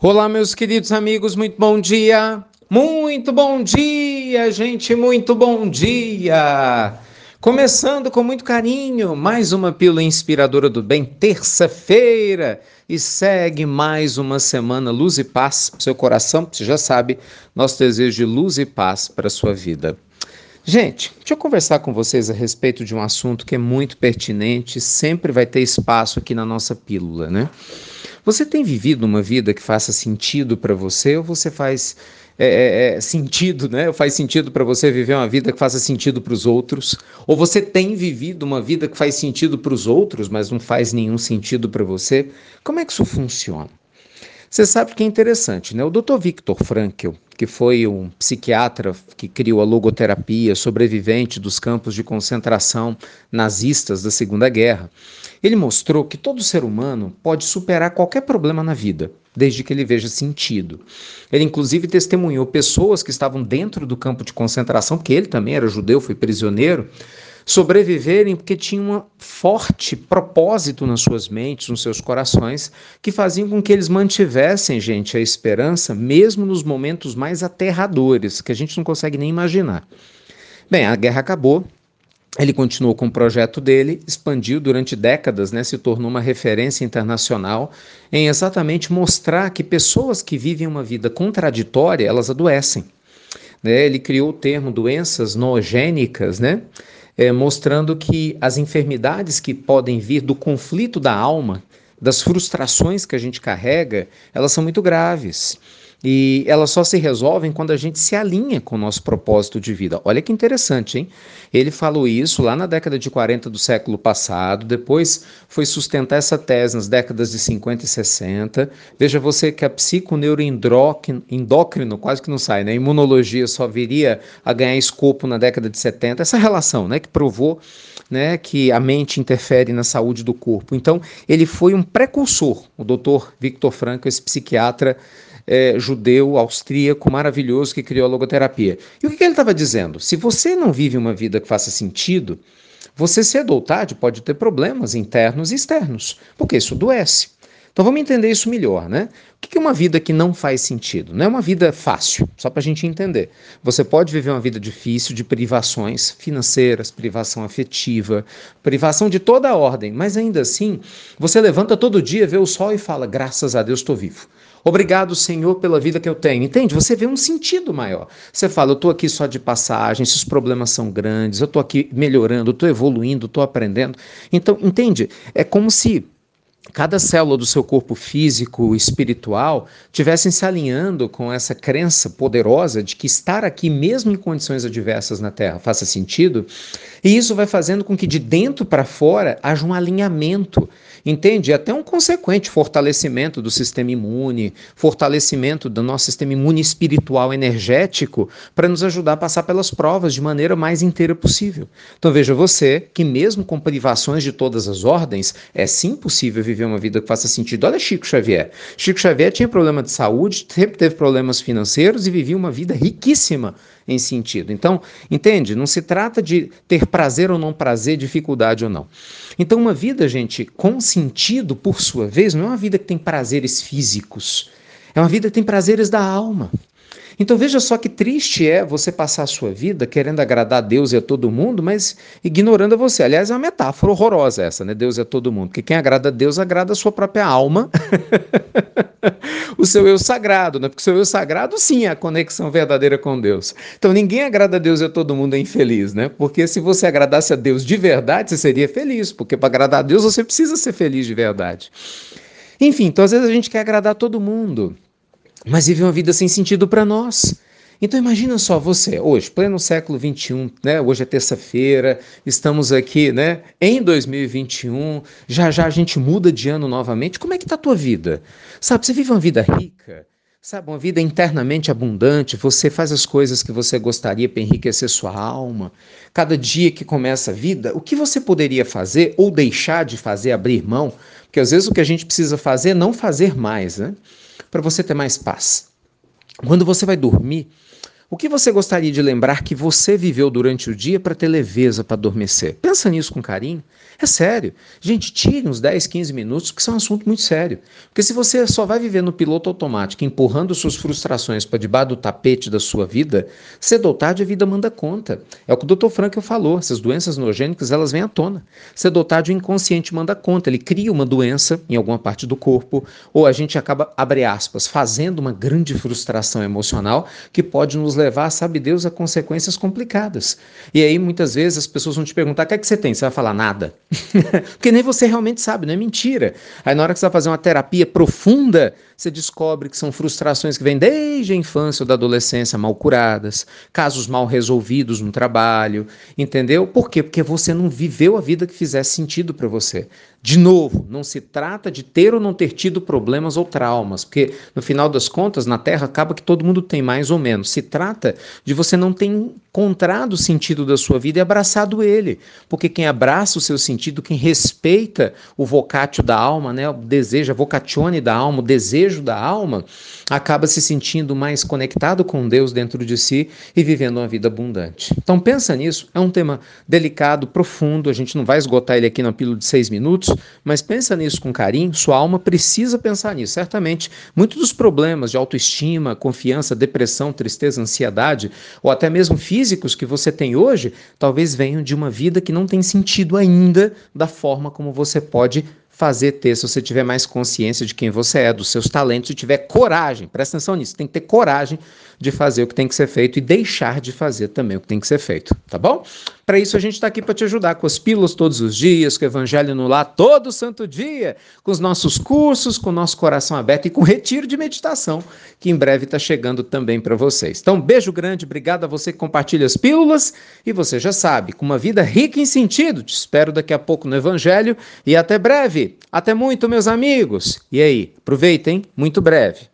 Olá, meus queridos amigos, muito bom dia. Muito bom dia, gente, muito bom dia. Começando com muito carinho, mais uma pílula inspiradora do bem, terça-feira, e segue mais uma semana luz e paz para seu coração, você já sabe, nosso desejo de luz e paz para sua vida. Gente, deixa eu conversar com vocês a respeito de um assunto que é muito pertinente, sempre vai ter espaço aqui na nossa pílula, né? Você tem vivido uma vida que faça sentido para você ou você faz é, é, é sentido, né? Faz sentido para você viver uma vida que faça sentido para os outros? Ou você tem vivido uma vida que faz sentido para os outros, mas não faz nenhum sentido para você? Como é que isso funciona? Você sabe que é interessante, né? O Dr. Viktor Frankl, que foi um psiquiatra que criou a logoterapia, sobrevivente dos campos de concentração nazistas da Segunda Guerra, ele mostrou que todo ser humano pode superar qualquer problema na vida, desde que ele veja sentido. Ele, inclusive, testemunhou pessoas que estavam dentro do campo de concentração, porque ele também era judeu, foi prisioneiro sobreviverem porque tinham um forte propósito nas suas mentes, nos seus corações, que faziam com que eles mantivessem, gente, a esperança, mesmo nos momentos mais aterradores, que a gente não consegue nem imaginar. Bem, a guerra acabou, ele continuou com o projeto dele, expandiu durante décadas, né, se tornou uma referência internacional em exatamente mostrar que pessoas que vivem uma vida contraditória, elas adoecem. Né? Ele criou o termo doenças noogênicas, né? é, mostrando que as enfermidades que podem vir do conflito da alma, das frustrações que a gente carrega, elas são muito graves. E elas só se resolvem quando a gente se alinha com o nosso propósito de vida. Olha que interessante, hein? Ele falou isso lá na década de 40 do século passado, depois foi sustentar essa tese nas décadas de 50 e 60. Veja você que a psiconeuroendócrino quase que não sai, né? A imunologia só viria a ganhar escopo na década de 70. Essa relação, né, que provou né, que a mente interfere na saúde do corpo. Então, ele foi um precursor, o Dr. Victor Frankl, esse psiquiatra é, judeu austríaco maravilhoso que criou a logoterapia. E o que, ele estava dizendo? Se você não vive uma vida que faça sentido, você cedo ou tarde pode ter problemas internos e externos, porque isso adoece. Então vamos entender isso melhor, né? O que é uma vida que não faz sentido? Não é uma vida fácil, só para a gente entender. Você pode viver uma vida difícil de privações financeiras, privação afetiva, privação de toda a ordem, mas ainda assim, você levanta todo dia, vê o sol e fala: graças a Deus estou vivo. Obrigado, Senhor, pela vida que eu tenho. Entende? Você vê um sentido maior. Você fala, eu estou aqui só de passagem, se os problemas são grandes, eu estou aqui melhorando, estou evoluindo, estou aprendendo. Então, entende? É como se cada célula do seu corpo físico e espiritual tivessem se alinhando com essa crença poderosa de que estar aqui, mesmo em condições adversas na Terra, faça sentido, e isso vai fazendo com que de dentro para fora haja um alinhamento Entende? Até um consequente fortalecimento do sistema imune, fortalecimento do nosso sistema imune espiritual energético para nos ajudar a passar pelas provas de maneira mais inteira possível. Então veja você que mesmo com privações de todas as ordens, é sim possível viver uma vida que faça sentido. Olha Chico Xavier. Chico Xavier tinha problema de saúde, sempre teve problemas financeiros e vivia uma vida riquíssima em sentido. Então, entende? Não se trata de ter prazer ou não prazer, dificuldade ou não. Então, uma vida, gente, com sentido, por sua vez, não é uma vida que tem prazeres físicos. É uma vida que tem prazeres da alma. Então veja só que triste é você passar a sua vida querendo agradar a Deus e a todo mundo, mas ignorando a você. Aliás, é uma metáfora horrorosa essa, né? Deus é todo mundo. Porque quem agrada a Deus agrada a sua própria alma, o seu eu sagrado, né? Porque o seu eu sagrado, sim, é a conexão verdadeira com Deus. Então ninguém agrada a Deus e a todo mundo é infeliz, né? Porque se você agradasse a Deus de verdade, você seria feliz. Porque para agradar a Deus você precisa ser feliz de verdade. Enfim, então às vezes a gente quer agradar todo mundo mas vive uma vida sem sentido para nós. Então imagina só você, hoje, pleno século 21, né? Hoje é terça-feira, estamos aqui, né? Em 2021, já já a gente muda de ano novamente. Como é que tá a tua vida? Sabe, você vive uma vida rica? Sabe, uma vida internamente abundante, você faz as coisas que você gostaria para enriquecer sua alma. Cada dia que começa a vida, o que você poderia fazer ou deixar de fazer, abrir mão? Porque às vezes o que a gente precisa fazer é não fazer mais, né? Para você ter mais paz. Quando você vai dormir, O que você gostaria de lembrar que você viveu durante o dia para ter leveza para adormecer? Pensa nisso com carinho. É sério. Gente, tire uns 10, 15 minutos, porque isso é um assunto muito sério. Porque se você só vai viver no piloto automático, empurrando suas frustrações para debaixo do tapete da sua vida, cedo ou tarde a vida manda conta. É o que o Dr. Frankel falou, essas doenças nogênicas, elas vêm à tona. Cedo ou tarde o inconsciente manda conta, ele cria uma doença em alguma parte do corpo, ou a gente acaba, abre aspas, fazendo uma grande frustração emocional que pode nos levar, sabe Deus, a consequências complicadas. E aí muitas vezes as pessoas vão te perguntar, o que é que você tem? Você vai falar nada. Porque nem você realmente sabe, não é mentira. Aí na hora que você vai fazer uma terapia profunda, você descobre que são frustrações que vêm desde a infância ou da adolescência mal curadas, casos mal resolvidos no trabalho, entendeu? Por quê? Porque você não viveu a vida que fizesse sentido para você. De novo, não se trata de ter ou não ter tido problemas ou traumas, porque no final das contas, na Terra acaba que todo mundo tem mais ou menos. Se trata de você não ter encontrado o sentido da sua vida e abraçado ele, porque quem abraça o seu sentido, quem respeita o vocatio da alma, né, o desejo, a vocatione da alma, o desejo da alma, acaba se sentindo mais conectado com Deus dentro de si e vivendo uma vida abundante. Então pensa nisso, é um tema delicado, profundo, a gente não vai esgotar ele aqui na pílula de seis minutos, mas pensa nisso com carinho, sua alma precisa pensar nisso. Certamente, muitos dos problemas de autoestima, confiança, depressão, tristeza, ansiedade, ou até mesmo físicos que você tem hoje, talvez venham de uma vida que não tem sentido ainda da forma como você pode fazer ter, se você tiver mais consciência de quem você é, dos seus talentos e tiver coragem, presta atenção nisso, tem que ter coragem de fazer o que tem que ser feito e deixar de fazer também o que tem que ser feito, tá bom? Para isso a gente está aqui para te ajudar com as pílulas todos os dias, com o Evangelho no Lar todo santo dia, com os nossos cursos, com o nosso coração aberto e com o retiro de meditação, que em breve está chegando também para vocês. Então, beijo grande, obrigado a você que compartilha as pílulas e você já sabe, com uma vida rica em sentido, te espero daqui a pouco no Evangelho e até breve. Até muito, meus amigos. E aí, aproveitem, muito breve.